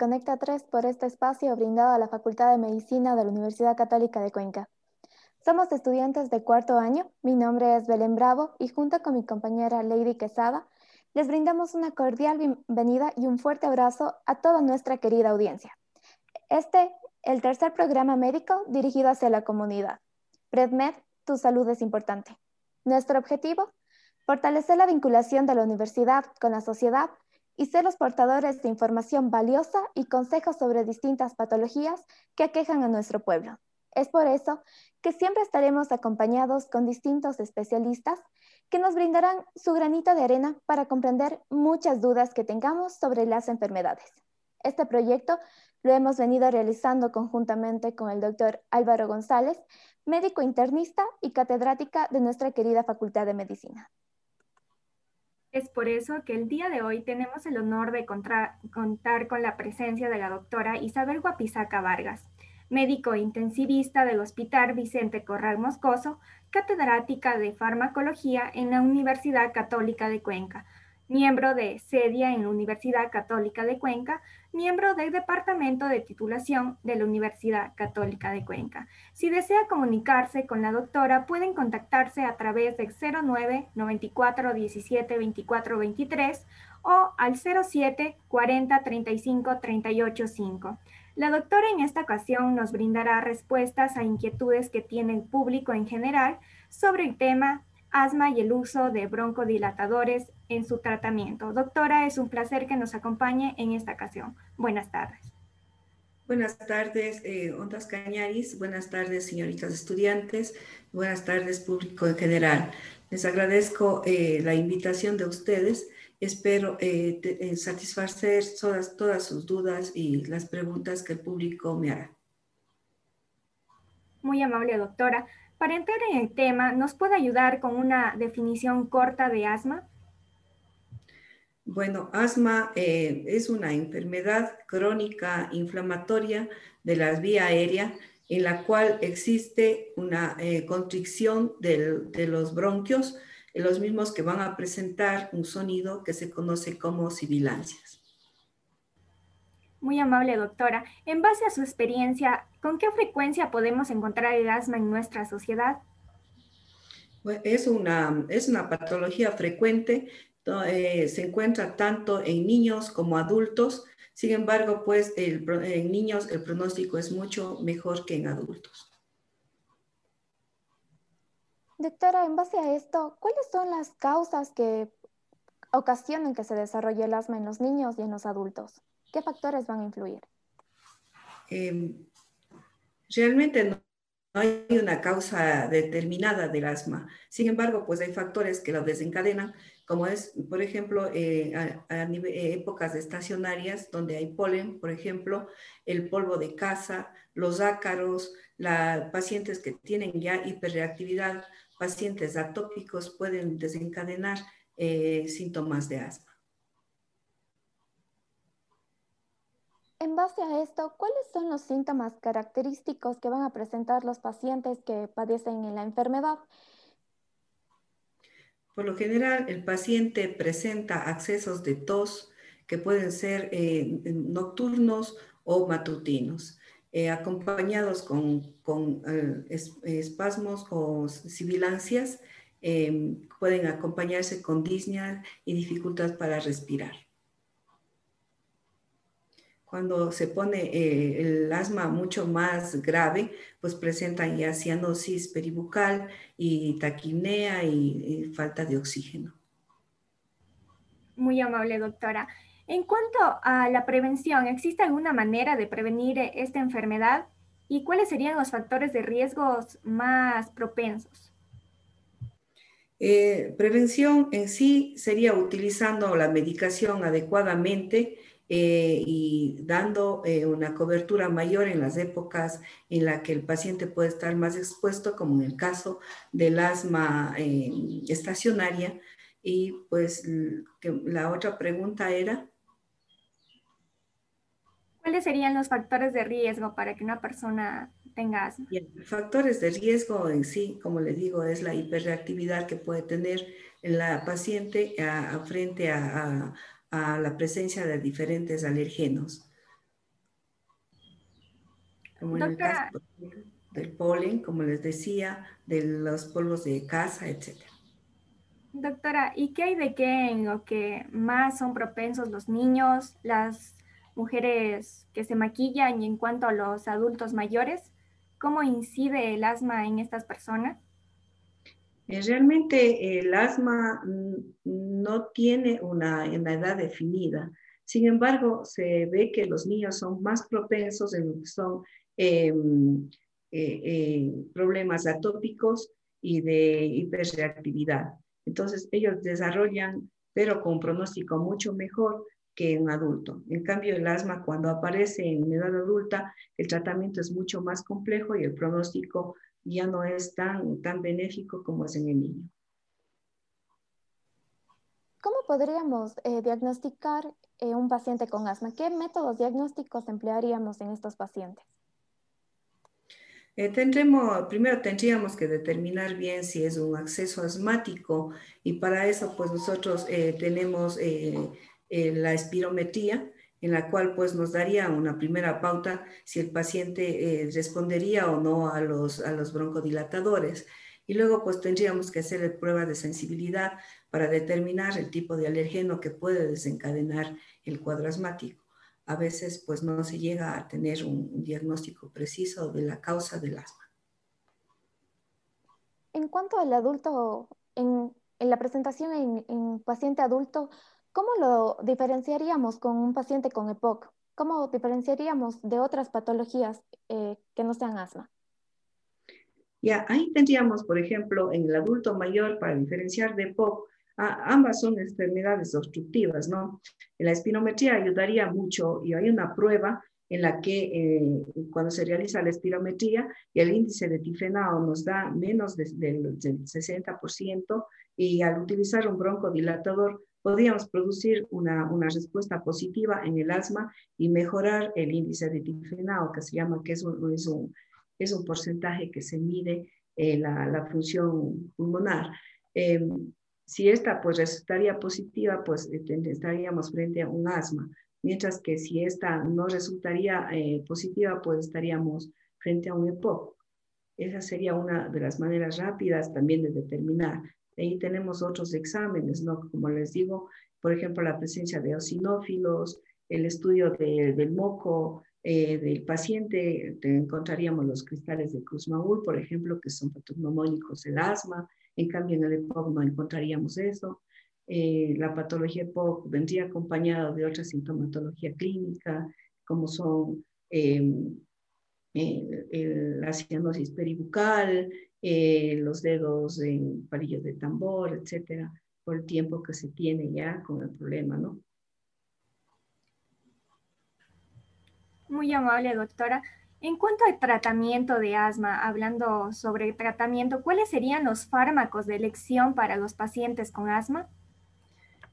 Conecta 3 por este espacio brindado a la Facultad de Medicina de la Universidad Católica de Cuenca. Somos estudiantes de cuarto año, mi nombre es Belén Bravo y junto con mi compañera Lady Quesada les brindamos una cordial bienvenida y un fuerte abrazo a toda nuestra querida audiencia. Este, el tercer programa médico dirigido hacia la comunidad. PredMed, tu salud es importante. Nuestro objetivo, fortalecer la vinculación de la universidad con la sociedad y ser los portadores de información valiosa y consejos sobre distintas patologías que aquejan a nuestro pueblo. Es por eso que siempre estaremos acompañados con distintos especialistas que nos brindarán su granito de arena para comprender muchas dudas que tengamos sobre las enfermedades. Este proyecto lo hemos venido realizando conjuntamente con el doctor Álvaro González, médico internista y catedrática de nuestra querida Facultad de Medicina. Es por eso que el día de hoy tenemos el honor de contar con la presencia de la doctora Isabel Guapizaca Vargas, médico intensivista del Hospital Vicente Corral Moscoso, catedrática de farmacología en la Universidad Católica de Cuenca, miembro de SEDIA en la Universidad Católica de Cuenca, miembro del Departamento de Titulación de la Universidad Católica de Cuenca. Si desea comunicarse con la doctora, pueden contactarse a través del 09 94 17 24 23 o al 07 40 35 38 5. La doctora en esta ocasión nos brindará respuestas a inquietudes que tiene el público en general sobre el tema asma y el uso de broncodilatadores en su tratamiento. Doctora, es un placer que nos acompañe en esta ocasión. Buenas tardes. Buenas tardes, eh, Ondas Cañaris. Buenas tardes, señoritas estudiantes. Buenas tardes, público en general. Les agradezco eh, la invitación de ustedes. Espero eh, eh, satisfacer todas, todas sus dudas y las preguntas que el público me hará. Muy amable, doctora. Para entrar en el tema, ¿nos puede ayudar con una definición corta de asma? Bueno, asma eh, es una enfermedad crónica inflamatoria de la vía aérea en la cual existe una eh, constricción de los bronquios, los mismos que van a presentar un sonido que se conoce como sibilancias. Muy amable doctora. En base a su experiencia, ¿con qué frecuencia podemos encontrar el asma en nuestra sociedad? Es una, es una patología frecuente, eh, se encuentra tanto en niños como adultos, sin embargo, pues en niños el pronóstico es mucho mejor que en adultos. Doctora, en base a esto, ¿cuáles son las causas que ocasionan que se desarrolle el asma en los niños y en los adultos? ¿Qué factores van a influir? Em, realmente no, hay una causa determinada del asma. Sin embargo, pues hay factores que lo desencadenan, como es, por ejemplo, eh, a, eh, épocas estacionarias donde hay polen, por ejemplo, el polvo de casa, los ácaros, la, pacientes que tienen ya hiperreactividad, pacientes atópicos pueden desencadenar eh, síntomas de asma. En base a esto, ¿cuáles son los síntomas característicos que van a presentar los pacientes que padecen en la enfermedad? Por lo general, el paciente presenta accesos de tos que pueden ser eh, nocturnos o matutinos, eh, acompañados con, eh, espasmos o sibilancias, pueden acompañarse con disnea y dificultad para respirar. Cuando se pone eh, el asma mucho más grave, pues presentan ya cianosis peribucal y taquinea y, falta de oxígeno. Muy amable, doctora. En cuanto a la prevención, ¿existe alguna manera de prevenir esta enfermedad? ¿Y cuáles serían los factores de riesgos más propensos? Eh, prevención en sí sería utilizando la medicación adecuadamente, eh, y dando eh, una cobertura mayor en las épocas en las que el paciente puede estar más expuesto, como en el caso del asma eh, estacionaria. Y pues la otra pregunta era... ¿Cuáles serían los factores de riesgo para que una persona tenga asma? factores de riesgo en sí, como le digo, es la hiperreactividad que puede tener la paciente a, frente a, a la presencia de diferentes alergenos. como en el caso del polen, como les decía, de los polvos de casa, etc. Doctora, ¿y qué hay de qué en lo que más son propensos los niños, las mujeres que se maquillan y en cuanto a los adultos mayores? ¿Cómo incide el asma en estas personas? Eh, realmente el asma no tiene una, edad definida. Sin embargo, se ve que los niños son más propensos en lo que son em, eh, eh, problemas atópicos y de hiperreactividad. Entonces, ellos desarrollan, pero con pronóstico mucho mejor que un adulto. En cambio, el asma cuando aparece en edad adulta, el tratamiento es mucho más complejo y el pronóstico ya no es tan, tan benéfico como es en el niño. ¿Cómo podríamos eh, diagnosticar eh, un paciente con asma? ¿Qué métodos diagnósticos emplearíamos en estos pacientes? Eh, tendremos, primero tendríamos que determinar bien si es un acceso asmático y para eso pues nosotros tenemos la espirometría, en la cual pues nos daría una primera pauta si el paciente eh, respondería o no a los, a los broncodilatadores. Y luego pues tendríamos que hacer pruebas de sensibilidad para determinar el tipo de alergeno que puede desencadenar el cuadro asmático. A veces pues no se llega a tener un, diagnóstico preciso de la causa del asma. En cuanto al adulto, en, la presentación en, en paciente adulto, ¿Cómo lo diferenciaríamos con un paciente con EPOC? ¿Cómo diferenciaríamos de otras patologías eh, que no sean asma? Ya, ahí tendríamos, por ejemplo, en el adulto mayor, para diferenciar de EPOC, ambas son enfermedades obstructivas, ¿no? La espinometría ayudaría mucho y hay una prueba en la que eh, cuando se realiza la espirometría el índice de tifenao nos da menos del 60% y al utilizar un broncodilatador podríamos producir una, una, respuesta positiva en el asma y mejorar el índice de difenao, que se llama, que es un, es un, es un porcentaje que se mide eh, la, la, función pulmonar. Em, si esta pues resultaría positiva, pues eh, estaríamos frente a un asma, mientras que si esta no resultaría eh, positiva, pues estaríamos frente a un EPOC. Esa sería una de las maneras rápidas también de determinar Ahí tenemos otros exámenes, ¿no? Como les digo, por ejemplo, la presencia de eosinófilos, el estudio del moco eh, del paciente, encontraríamos los cristales de Kussmaul, por ejemplo, que son patognomónicos del asma. En cambio, en el EPOC no encontraríamos eso. Eh, la patología EPOC vendría acompañada de otra sintomatología clínica, como son em, la cianosis peribucal, eh, los dedos en palillos de tambor, etcétera, por el tiempo que se tiene ya con el problema, ¿no? Muy amable, doctora. En cuanto al tratamiento de asma, hablando sobre tratamiento, ¿cuáles serían los fármacos de elección para los pacientes con asma?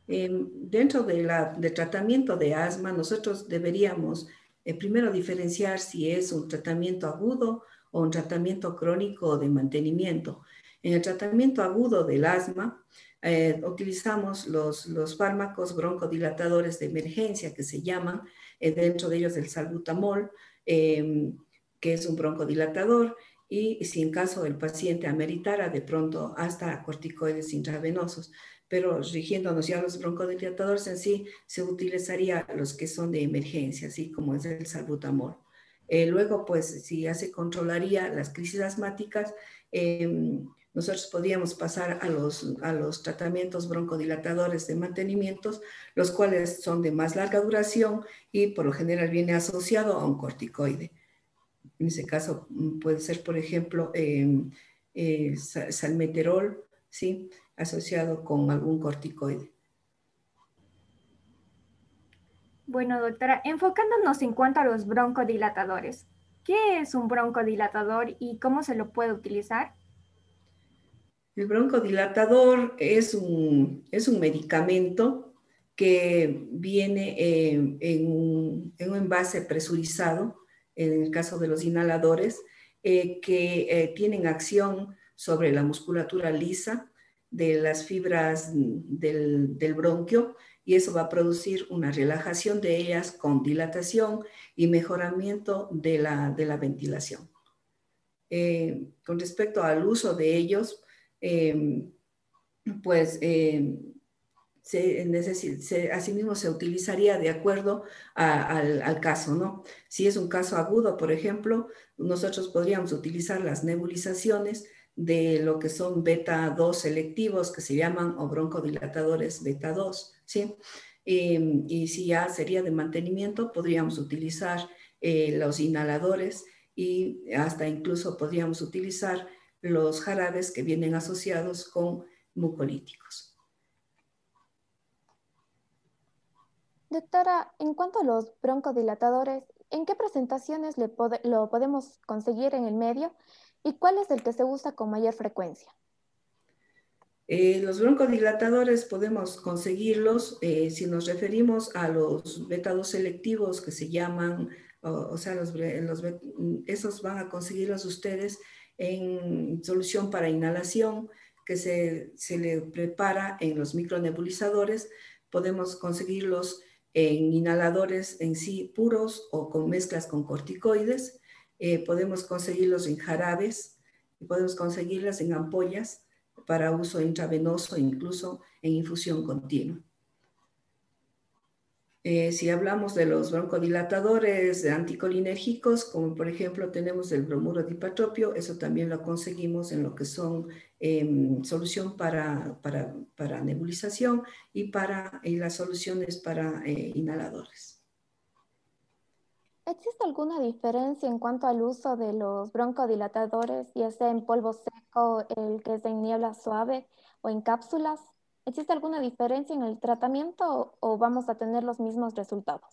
dentro de la, del tratamiento de asma, nosotros deberíamos eh, primero diferenciar si es un tratamiento agudo o un tratamiento crónico de mantenimiento. En el tratamiento agudo del asma, eh, utilizamos los, los, fármacos broncodilatadores de emergencia que se llaman, eh, dentro de ellos el salbutamol, em, que es un broncodilatador, y si en caso el paciente ameritara de pronto hasta corticoides intravenosos, pero rigiéndonos ya los broncodilatadores en sí, se utilizaría los que son de emergencia, así como es el salbutamol. Eh, luego, pues, si ya se controlaría las crisis asmáticas, em, nosotros podríamos pasar a los, a los tratamientos broncodilatadores de mantenimientos, los cuales son de más larga duración y por lo general viene asociado a un corticoide. En ese caso mm, puede ser, por ejemplo, em, eh, salmeterol, ¿sí? asociado con algún corticoide. Bueno, doctora, enfocándonos en cuanto a los broncodilatadores, ¿qué es un broncodilatador y cómo se lo puede utilizar? El broncodilatador es un, es un medicamento que viene eh, en, un, envase presurizado, en el caso de los inhaladores, eh, que eh, tienen acción sobre la musculatura lisa de las fibras del, del bronquio y eso va a producir una relajación de ellas con dilatación y mejoramiento de la, de la ventilación. Eh, con respecto al uso de ellos, eh, pues eh, se, asimismo se utilizaría de acuerdo al, al, caso, ¿no? Si es un caso agudo, por ejemplo, nosotros podríamos utilizar las nebulizaciones de lo que son beta 2 selectivos, que se llaman o broncodilatadores beta 2, ¿sí? Em, y si ya sería de mantenimiento, podríamos utilizar eh, los inhaladores y hasta incluso podríamos utilizar los jarabes que vienen asociados con mucolíticos. Doctora, en cuanto a los broncodilatadores, ¿en qué presentaciones lo podemos conseguir en el medio y cuál es el que se usa con mayor frecuencia? Eh, los broncodilatadores podemos conseguirlos eh, si nos referimos a los beta selectivos que se llaman, o, sea, los, esos van a conseguirlos ustedes en solución para inhalación que se, se le prepara en los micronebulizadores. Podemos conseguirlos en inhaladores en sí puros o con mezclas con corticoides. Eh, podemos conseguirlos en jarabes y podemos conseguirlas en ampollas para uso intravenoso, incluso en infusión continua. Eh, si hablamos de los broncodilatadores anticolinérgicos, como por ejemplo tenemos el bromuro dipatropio, eso también lo conseguimos en lo que son em, solución para, para, nebulización y para las soluciones para eh, inhaladores. ¿Existe alguna diferencia en cuanto al uso de los broncodilatadores, ya sea en polvo seco, el que es en niebla suave o en cápsulas? ¿Existe alguna diferencia en el tratamiento o, vamos a tener los mismos resultados?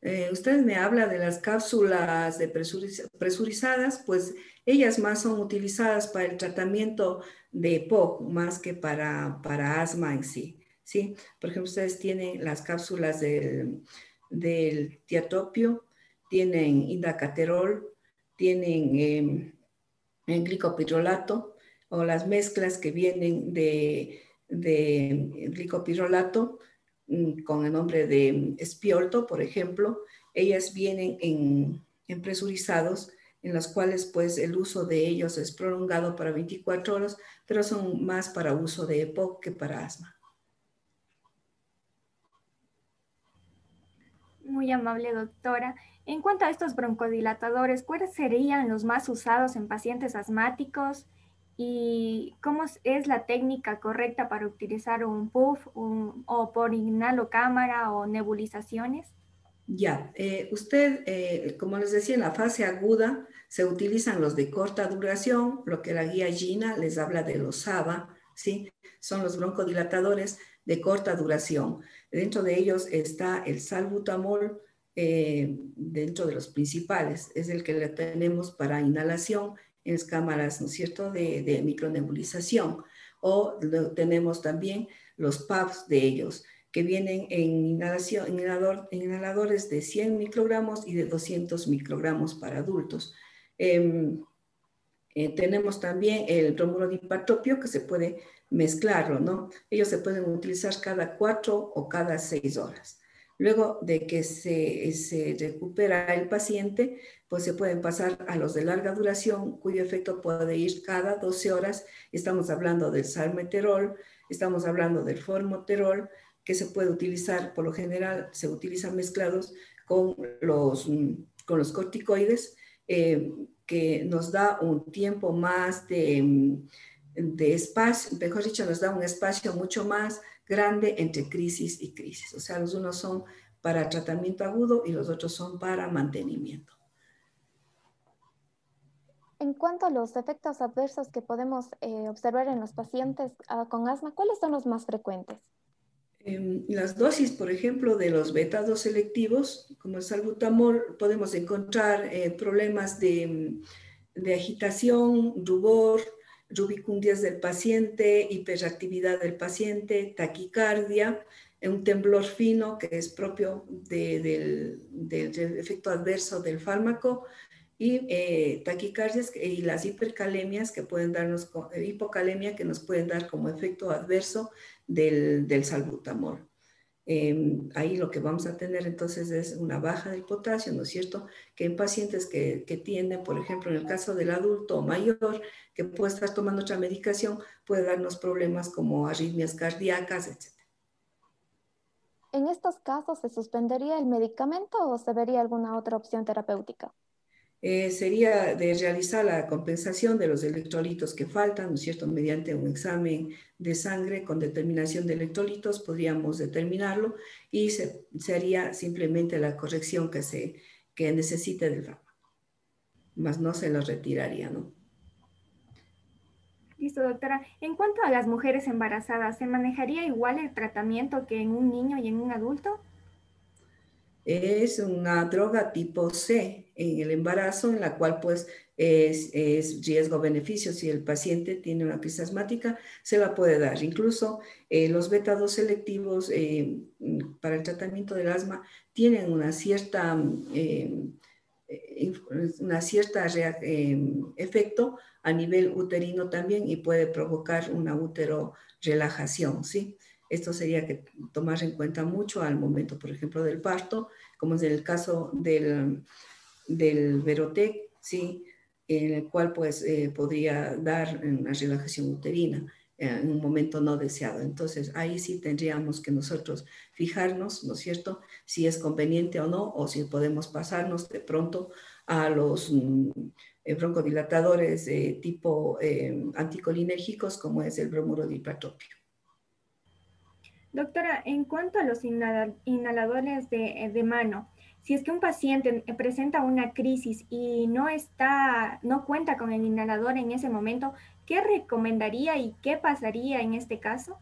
Eh, usted me habla de las cápsulas de presurizadas, pues ellas más son utilizadas para el tratamiento de POC más que para, para asma en sí. ¿sí? Por ejemplo, ustedes tienen las cápsulas del, del tiatopio, tienen indacaterol, tienen em, glicopirrolato o las mezclas que vienen de de glicopirrolato mm, con el nombre de espiolto, por ejemplo, ellas vienen en, presurizados en los cuales pues el uso de ellos es prolongado para 24 horas, pero son más para uso de EPOC que para asma. Amable doctora. En cuanto a estos broncodilatadores, ¿cuáles serían los más usados en pacientes asmáticos? y cómo es la técnica correcta para utilizar un puff o por inhalo cámara o nebulizaciones? Ya, eh, usted, eh, como les decía, en la fase aguda se utilizan los de corta duración, lo que la guía Gina les habla de los SABA, ¿sí? Son los broncodilatadores de corta duración. Dentro de ellos está el salbutamol, eh, dentro de los principales, es el que le tenemos para inhalación en las cámaras, ¿no es cierto?, de, de micronebulización. O tenemos también los PAPs de ellos, que vienen en, inhalación, en, inhaladores de 100 microgramos y de 200 microgramos para adultos. Em, eh, tenemos también el bromuro dipatopio que se puede mezclarlo, ¿no? Ellos se pueden utilizar cada cuatro o cada seis horas. Luego de que se, se, recupera el paciente, pues se pueden pasar a los de larga duración, cuyo efecto puede ir cada 12 horas. Estamos hablando del salmeterol, estamos hablando del formoterol, que se puede utilizar, por lo general, se utilizan mezclados con los, con los corticoides, eh, que nos da un tiempo más de, de espacio, mejor dicho, nos da un espacio mucho más grande entre crisis y crisis. O sea, los unos son para tratamiento agudo y los otros son para mantenimiento. En cuanto a los efectos adversos que podemos eh, observar en los pacientes ah, con asma, ¿cuáles son los más frecuentes? En las dosis, por ejemplo, de los beta-2 selectivos, como el salbutamol, podemos encontrar eh, problemas de, de agitación, rubor, rubicundias del paciente, hiperactividad del paciente, taquicardia, un temblor fino que es propio del, efecto adverso del fármaco, y eh, taquicardias y las hipercalemias que pueden darnos, hipocalemia que nos pueden dar como efecto adverso del, del salbutamol. Em, ahí lo que vamos a tener entonces es una baja del potasio, ¿no es cierto? Que en pacientes que, que tienden, por ejemplo, en el caso del adulto mayor, que puede estar tomando otra medicación, puede darnos problemas como arritmias cardíacas, etc. ¿En estos casos se suspendería el medicamento o se vería alguna otra opción terapéutica? Eh, sería de realizar la compensación de los electrolitos que faltan, ¿no es cierto? Mediante un examen de sangre con determinación de electrolitos podríamos determinarlo y se, haría simplemente la corrección que, se, que necesite del fármaco. Más no se lo retiraría, ¿no? Listo, doctora. En cuanto a las mujeres embarazadas, ¿se manejaría igual el tratamiento que en un niño y en un adulto? Es una droga tipo C en el embarazo, en la cual pues es, riesgo-beneficio. Si el paciente tiene una crisis asmática, se la puede dar. Incluso eh, los beta-2 selectivos eh, para el tratamiento del asma tienen una cierta, eh, una cierta efecto a nivel uterino también y puede provocar una útero relajación, ¿sí? Esto sería que tomar en cuenta mucho al momento, por ejemplo, del parto, como es el caso del, del Verotec, ¿sí? en el cual pues eh, podría dar una relajación uterina eh, en un momento no deseado. Entonces ahí sí tendríamos que nosotros fijarnos, ¿no es cierto?, si es conveniente o no, o si podemos pasarnos de pronto a los mm, eh, broncodilatadores de tipo anticolinérgicos como es el bromuro de Doctora, en cuanto a los inhaladores de, mano, si es que un paciente presenta una crisis y no está, no cuenta con el inhalador en ese momento, ¿qué recomendaría y qué pasaría en este caso?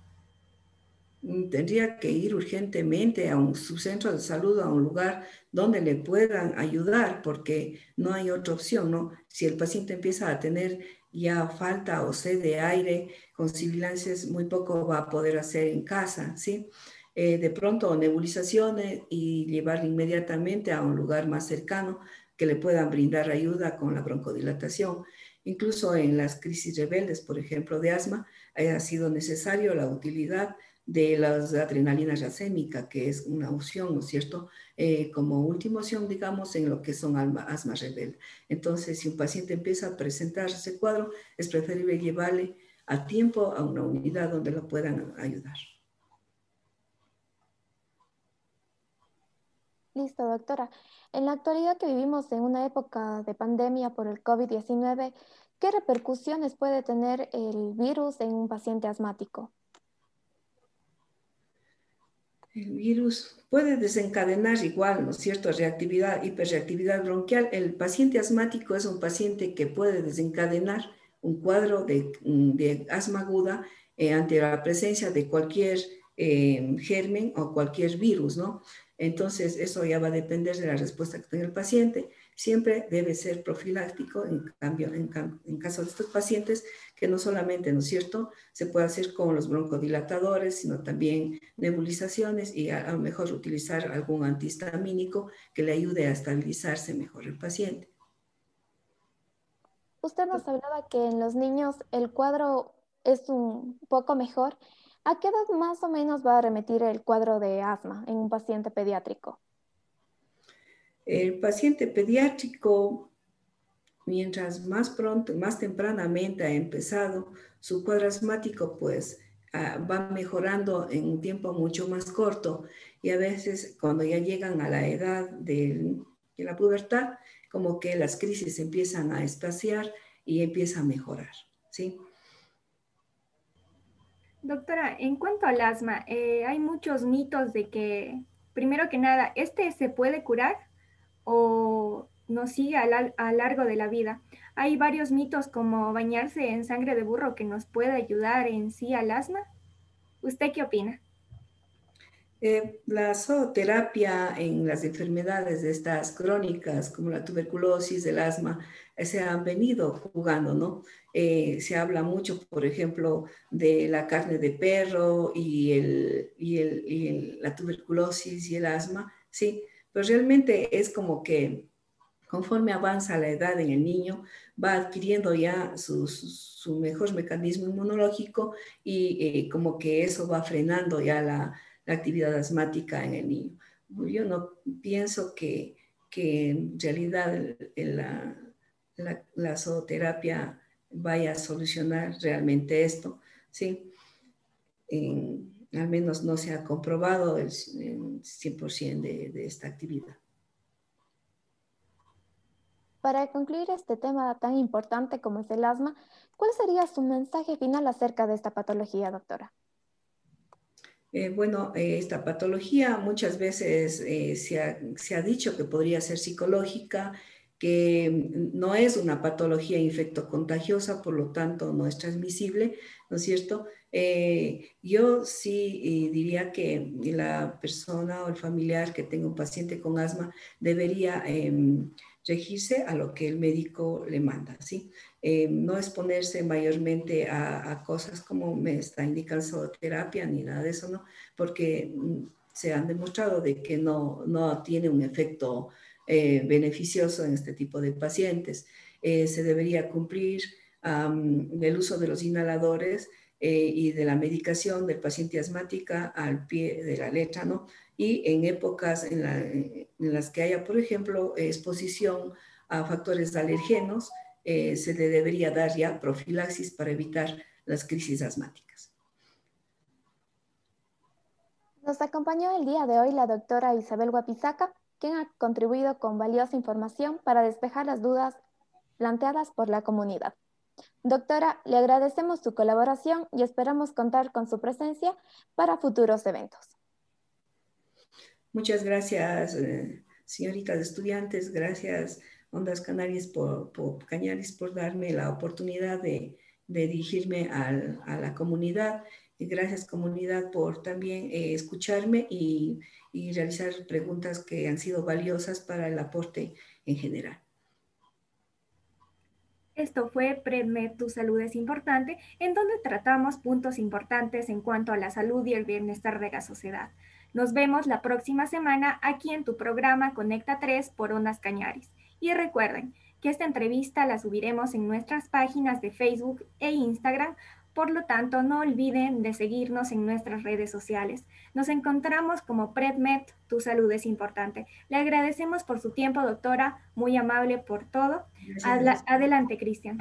Mm, tendría que ir urgentemente a un subcentro de salud, a un lugar donde le puedan ayudar, porque no hay otra opción, ¿no? Si el paciente empieza a tener ya falta o sed de aire, con sibilancias muy poco va a poder hacer en casa, ¿sí? Eh, de pronto nebulizaciones y llevarle inmediatamente a un lugar más cercano que le puedan brindar ayuda con la broncodilatación. Incluso en las crisis rebeldes, por ejemplo, de asma, ha sido necesario la utilidad de las adrenalinas racémica, que es una opción, ¿no es cierto? Eh, como última opción, digamos, en lo que son asma rebelde. Entonces, si un paciente empieza a presentar ese cuadro, es preferible llevarle a tiempo a una unidad donde lo puedan ayudar. Listo, doctora. En la actualidad que vivimos en una época de pandemia por el COVID-19, ¿qué repercusiones puede tener el virus en un paciente asmático? El virus puede desencadenar igual, ¿no es cierto?, reactividad, hiperreactividad bronquial. El paciente asmático es un paciente que puede desencadenar un cuadro de, mm, asma aguda eh, ante la presencia de cualquier eh, germen o cualquier virus, ¿no? Entonces, eso ya va a depender de la respuesta que tenga el paciente siempre debe ser profiláctico, en cambio, en, caso de estos pacientes, que no solamente, ¿no es cierto?, se puede hacer con los broncodilatadores, sino también nebulizaciones y a, lo mejor utilizar algún antihistamínico que le ayude a estabilizarse mejor el paciente. Usted nos hablaba que en los niños el cuadro es un poco mejor. ¿A qué edad más o menos va a remitir el cuadro de asma en un paciente pediátrico? El paciente pediátrico, mientras más pronto, más tempranamente ha empezado su cuadro asmático, pues ah, va mejorando en un tiempo mucho más corto y a veces cuando ya llegan a la edad de, la pubertad, como que las crisis empiezan a espaciar y empieza a mejorar, ¿sí? Doctora, en cuanto al asma, eh, hay muchos mitos de que, primero que nada, ¿este se puede curar? o nos sigue a, lo largo de la vida. Hay varios mitos como bañarse en sangre de burro que nos puede ayudar en sí al asma. ¿Usted qué opina? Eh, la zooterapia en las enfermedades de estas crónicas, como la tuberculosis, el asma, eh, se han venido jugando, ¿no? Eh, se habla mucho, por ejemplo, de la carne de perro y, el, y, el, y la tuberculosis y el asma, ¿sí? pero realmente es como que conforme avanza la edad en el niño, va adquiriendo ya su, mejor mecanismo inmunológico y eh, como que eso va frenando ya la, actividad asmática en el niño. Yo no pienso que, que en realidad la, la, zooterapia vaya a solucionar realmente esto, ¿sí? al menos no se ha comprobado el, 100% de, de esta actividad. Para concluir este tema tan importante como es el asma, ¿cuál sería su mensaje final acerca de esta patología, doctora? Eh, bueno, eh, esta patología muchas veces eh, se, ha, se, ha, dicho que podría ser psicológica, que no es una patología infectocontagiosa, por lo tanto no es transmisible, ¿no es cierto? yo sí diría que la persona o el familiar que tenga un paciente con asma debería em, regirse a lo que el médico le manda, ¿sí? Eh, no exponerse mayormente a, cosas como me está indicando zooterapia ni nada de eso, ¿no? Porque mm, se han demostrado de que no, no tiene un efecto eh, beneficioso en este tipo de pacientes. Eh, se debería cumplir el uso de los inhaladores y de la medicación del paciente asmática al pie de la letra, ¿no? Y en épocas en, las que haya, por ejemplo, exposición a factores alergenos, eh, se le debería dar ya profilaxis para evitar las crisis asmáticas. Nos acompañó el día de hoy la doctora Isabel Guapizaca, quien ha contribuido con valiosa información para despejar las dudas planteadas por la comunidad. Doctora, le agradecemos su colaboración y esperamos contar con su presencia para futuros eventos. Muchas gracias, eh, señoritas estudiantes, gracias, Ondas Canarias, por, Cañaris, por darme la oportunidad de, dirigirme a la comunidad. Y gracias, comunidad, por también eh, escucharme y, realizar preguntas que han sido valiosas para el aporte en general. Esto fue PredMed Tu Salud es Importante, en donde tratamos puntos importantes en cuanto a la salud y el bienestar de la sociedad. Nos vemos la próxima semana aquí en tu programa Conecta 3 por Ondas Cañaris. Y recuerden que esta entrevista la subiremos en nuestras páginas de Facebook e Instagram, por lo tanto no olviden de seguirnos en nuestras redes sociales. Nos encontramos como PredMed, tu salud es importante. Le agradecemos por su tiempo, doctora, muy amable por todo. adelante, Cristian.